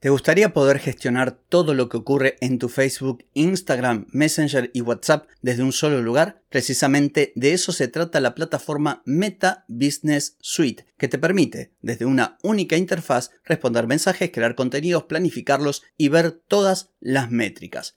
¿Te gustaría poder gestionar todo lo que ocurre en tu Facebook, Instagram, Messenger y WhatsApp desde un solo lugar? Precisamente de eso se trata la plataforma Meta Business Suite, que te permite, desde una única interfaz, responder mensajes, crear contenidos, planificarlos y ver todas las métricas.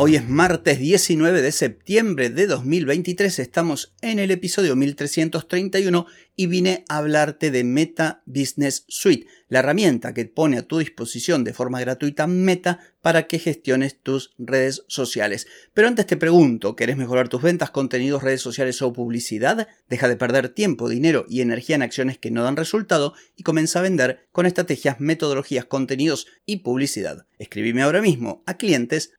Hoy es martes 19 de septiembre de 2023, estamos en el episodio 1331 y vine a hablarte de Meta Business Suite, la herramienta que pone a tu disposición de forma gratuita Meta para que gestiones tus redes sociales. Pero antes te pregunto, ¿querés mejorar tus ventas, contenidos, redes sociales o publicidad? Deja de perder tiempo, dinero y energía en acciones que no dan resultado y comienza a vender con estrategias, metodologías, contenidos y publicidad. Escribime ahora mismo a clientes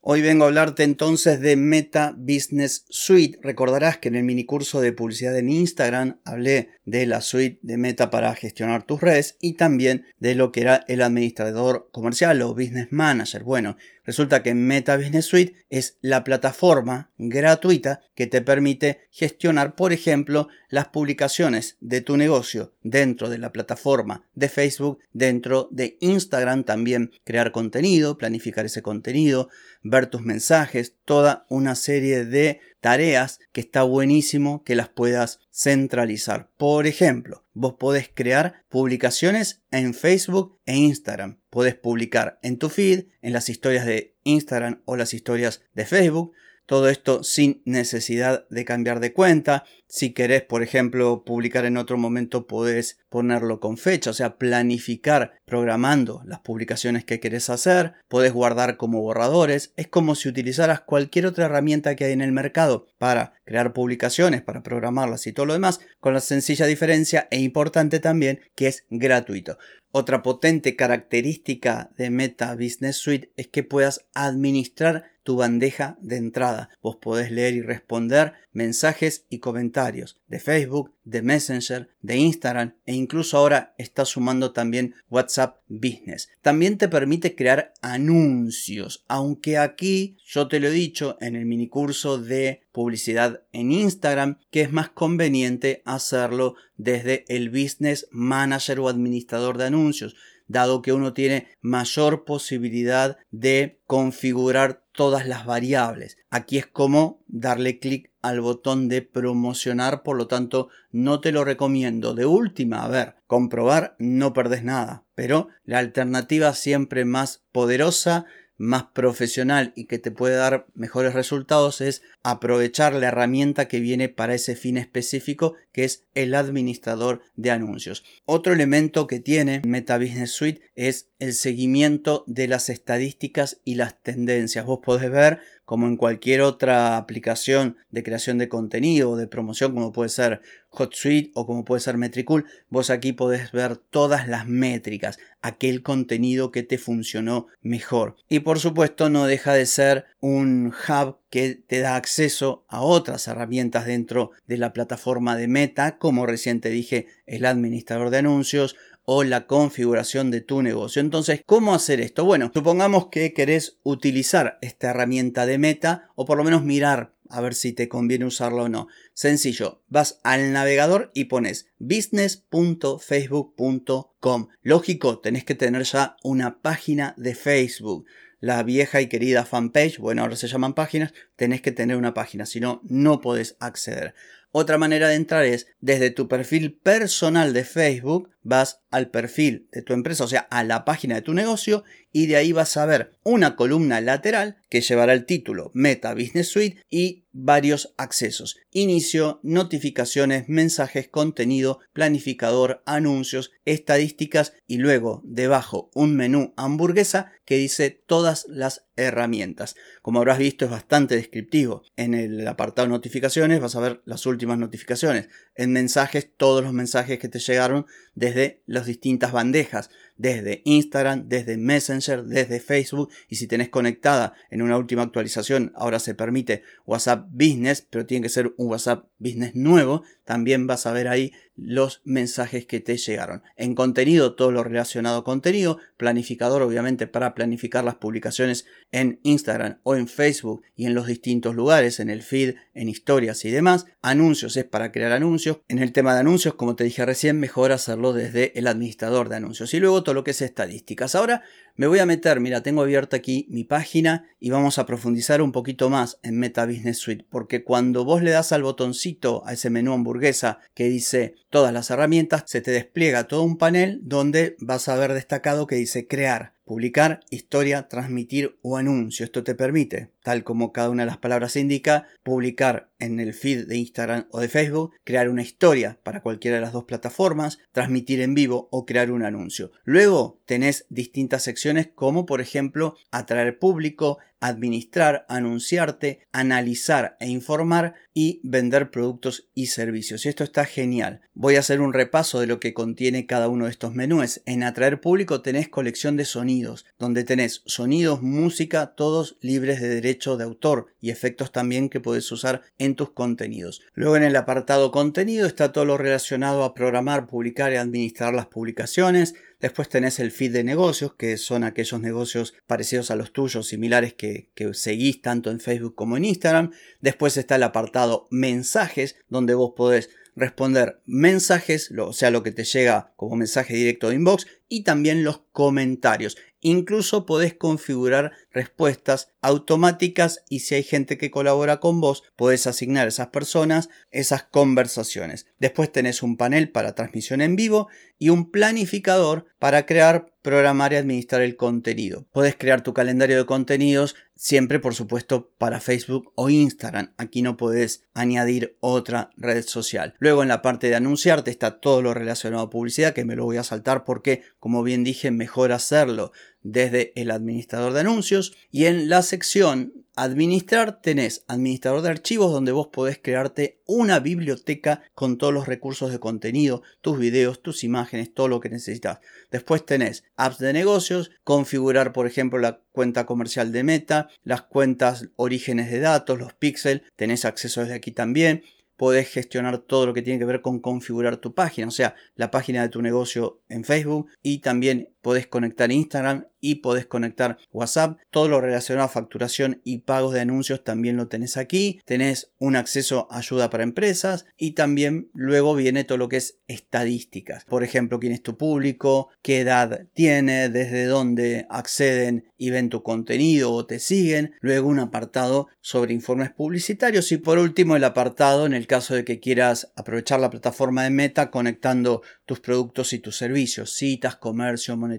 Hoy vengo a hablarte entonces de Meta Business Suite. Recordarás que en el minicurso de publicidad en Instagram hablé de la suite de Meta para gestionar tus redes y también de lo que era el administrador comercial o business manager. Bueno, Resulta que Meta Business Suite es la plataforma gratuita que te permite gestionar, por ejemplo, las publicaciones de tu negocio dentro de la plataforma de Facebook, dentro de Instagram también, crear contenido, planificar ese contenido, ver tus mensajes, toda una serie de tareas que está buenísimo que las puedas centralizar. Por ejemplo, vos podés crear publicaciones en Facebook e Instagram. Podés publicar en tu feed, en las historias de Instagram o las historias de Facebook. Todo esto sin necesidad de cambiar de cuenta. Si querés, por ejemplo, publicar en otro momento, podés ponerlo con fecha, o sea, planificar programando las publicaciones que querés hacer. Podés guardar como borradores. Es como si utilizaras cualquier otra herramienta que hay en el mercado para crear publicaciones, para programarlas y todo lo demás, con la sencilla diferencia e importante también que es gratuito. Otra potente característica de Meta Business Suite es que puedas administrar tu bandeja de entrada. Vos podés leer y responder mensajes y comentarios de Facebook, de Messenger, de Instagram e incluso ahora está sumando también WhatsApp Business. También te permite crear anuncios, aunque aquí yo te lo he dicho en el minicurso de publicidad en Instagram que es más conveniente hacerlo desde el Business Manager o administrador de anuncios dado que uno tiene mayor posibilidad de configurar todas las variables. Aquí es como darle clic al botón de promocionar, por lo tanto no te lo recomiendo. De última, a ver, comprobar no perdés nada, pero la alternativa siempre más poderosa más profesional y que te puede dar mejores resultados es aprovechar la herramienta que viene para ese fin específico que es el administrador de anuncios. Otro elemento que tiene Meta Business Suite es el seguimiento de las estadísticas y las tendencias. Vos podés ver como en cualquier otra aplicación de creación de contenido o de promoción como puede ser HotSuite o como puede ser Metricool, vos aquí podés ver todas las métricas, aquel contenido que te funcionó mejor. Y por supuesto no deja de ser un hub que te da acceso a otras herramientas dentro de la plataforma de Meta, como recién te dije, el administrador de anuncios o la configuración de tu negocio. Entonces, ¿cómo hacer esto? Bueno, supongamos que querés utilizar esta herramienta de meta o por lo menos mirar a ver si te conviene usarla o no. Sencillo, vas al navegador y pones business.facebook.com. Lógico, tenés que tener ya una página de Facebook. La vieja y querida fanpage, bueno, ahora se llaman páginas, tenés que tener una página, si no, no podés acceder. Otra manera de entrar es desde tu perfil personal de Facebook, vas al perfil de tu empresa, o sea, a la página de tu negocio y de ahí vas a ver una columna lateral que llevará el título Meta Business Suite y varios accesos. Inicio, notificaciones, mensajes, contenido, planificador, anuncios, estadísticas y luego debajo un menú hamburguesa que dice todas las herramientas. Como habrás visto es bastante descriptivo. En el apartado notificaciones vas a ver las últimas notificaciones. En mensajes todos los mensajes que te llegaron desde las distintas bandejas desde Instagram, desde Messenger, desde Facebook y si tenés conectada en una última actualización ahora se permite WhatsApp Business, pero tiene que ser un WhatsApp Business nuevo, también vas a ver ahí los mensajes que te llegaron. En contenido, todo lo relacionado a contenido, planificador obviamente para planificar las publicaciones en Instagram o en Facebook y en los distintos lugares, en el feed, en historias y demás. Anuncios es para crear anuncios. En el tema de anuncios, como te dije recién, mejor hacerlo desde el administrador de anuncios. Y luego lo que es estadísticas. Ahora me voy a meter, mira, tengo abierta aquí mi página y vamos a profundizar un poquito más en Meta Business Suite, porque cuando vos le das al botoncito a ese menú hamburguesa que dice todas las herramientas, se te despliega todo un panel donde vas a ver destacado que dice crear publicar, historia, transmitir o anuncio. Esto te permite, tal como cada una de las palabras indica, publicar en el feed de Instagram o de Facebook, crear una historia para cualquiera de las dos plataformas, transmitir en vivo o crear un anuncio. Luego tenés distintas secciones como por ejemplo atraer público, administrar, anunciarte, analizar e informar y vender productos y servicios. Y esto está genial. Voy a hacer un repaso de lo que contiene cada uno de estos menús. En atraer público tenés colección de sonidos, donde tenés sonidos, música, todos libres de derecho de autor y efectos también que puedes usar en tus contenidos. Luego en el apartado contenido está todo lo relacionado a programar, publicar y administrar las publicaciones, Después tenés el feed de negocios, que son aquellos negocios parecidos a los tuyos, similares que, que seguís tanto en Facebook como en Instagram. Después está el apartado mensajes, donde vos podés responder mensajes, o sea, lo que te llega como mensaje directo de inbox, y también los comentarios. Incluso podés configurar respuestas automáticas y si hay gente que colabora con vos, podés asignar a esas personas esas conversaciones. Después tenés un panel para transmisión en vivo y un planificador para crear, programar y administrar el contenido. Podés crear tu calendario de contenidos siempre por supuesto para Facebook o Instagram. Aquí no podés añadir otra red social. Luego en la parte de anunciarte está todo lo relacionado a publicidad que me lo voy a saltar porque como bien dije mejor hacerlo desde el administrador de anuncios y en la sección administrar tenés administrador de archivos donde vos podés crearte una biblioteca con todos los recursos de contenido, tus videos, tus imágenes, todo lo que necesitas. Después tenés apps de negocios, configurar por ejemplo la cuenta comercial de Meta, las cuentas orígenes de datos, los píxeles, tenés acceso desde aquí también podés gestionar todo lo que tiene que ver con configurar tu página, o sea, la página de tu negocio en Facebook y también podés conectar Instagram y podés conectar WhatsApp. Todo lo relacionado a facturación y pagos de anuncios también lo tenés aquí. Tenés un acceso a ayuda para empresas y también luego viene todo lo que es estadísticas. Por ejemplo, quién es tu público, qué edad tiene, desde dónde acceden y ven tu contenido o te siguen. Luego un apartado sobre informes publicitarios y por último el apartado en el caso de que quieras aprovechar la plataforma de Meta conectando tus productos y tus servicios, citas, comercio, monetización,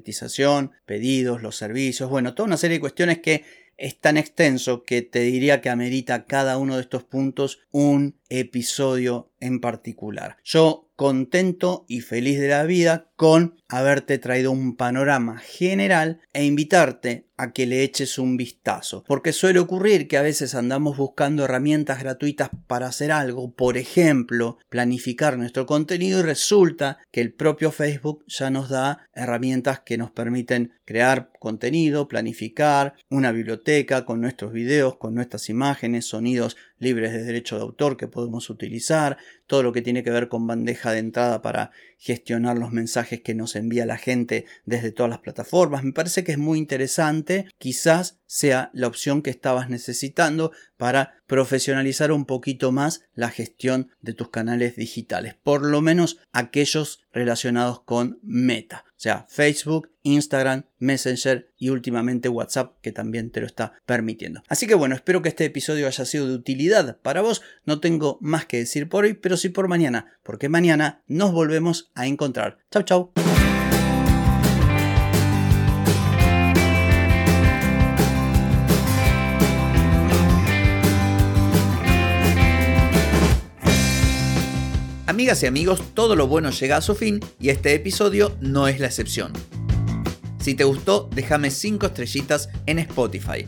pedidos, los servicios, bueno, toda una serie de cuestiones que es tan extenso que te diría que amerita cada uno de estos puntos un episodio en particular. Yo contento y feliz de la vida con haberte traído un panorama general e invitarte a que le eches un vistazo. Porque suele ocurrir que a veces andamos buscando herramientas gratuitas para hacer algo, por ejemplo, planificar nuestro contenido y resulta que el propio Facebook ya nos da herramientas que nos permiten crear contenido, planificar una biblioteca con nuestros videos, con nuestras imágenes, sonidos libres de derecho de autor que podemos utilizar, todo lo que tiene que ver con bandeja de entrada para gestionar los mensajes que nos envía la gente desde todas las plataformas. Me parece que es muy interesante, quizás sea la opción que estabas necesitando para profesionalizar un poquito más la gestión de tus canales digitales, por lo menos aquellos relacionados con Meta, o sea, Facebook, Instagram, Messenger y últimamente WhatsApp que también te lo está permitiendo. Así que bueno, espero que este episodio haya sido de utilidad para vos. No tengo más que decir por hoy, pero sí por mañana, porque mañana nos volvemos a encontrar. Chau, chau. Amigas y amigos, todo lo bueno llega a su fin y este episodio no es la excepción. Si te gustó, déjame 5 estrellitas en Spotify.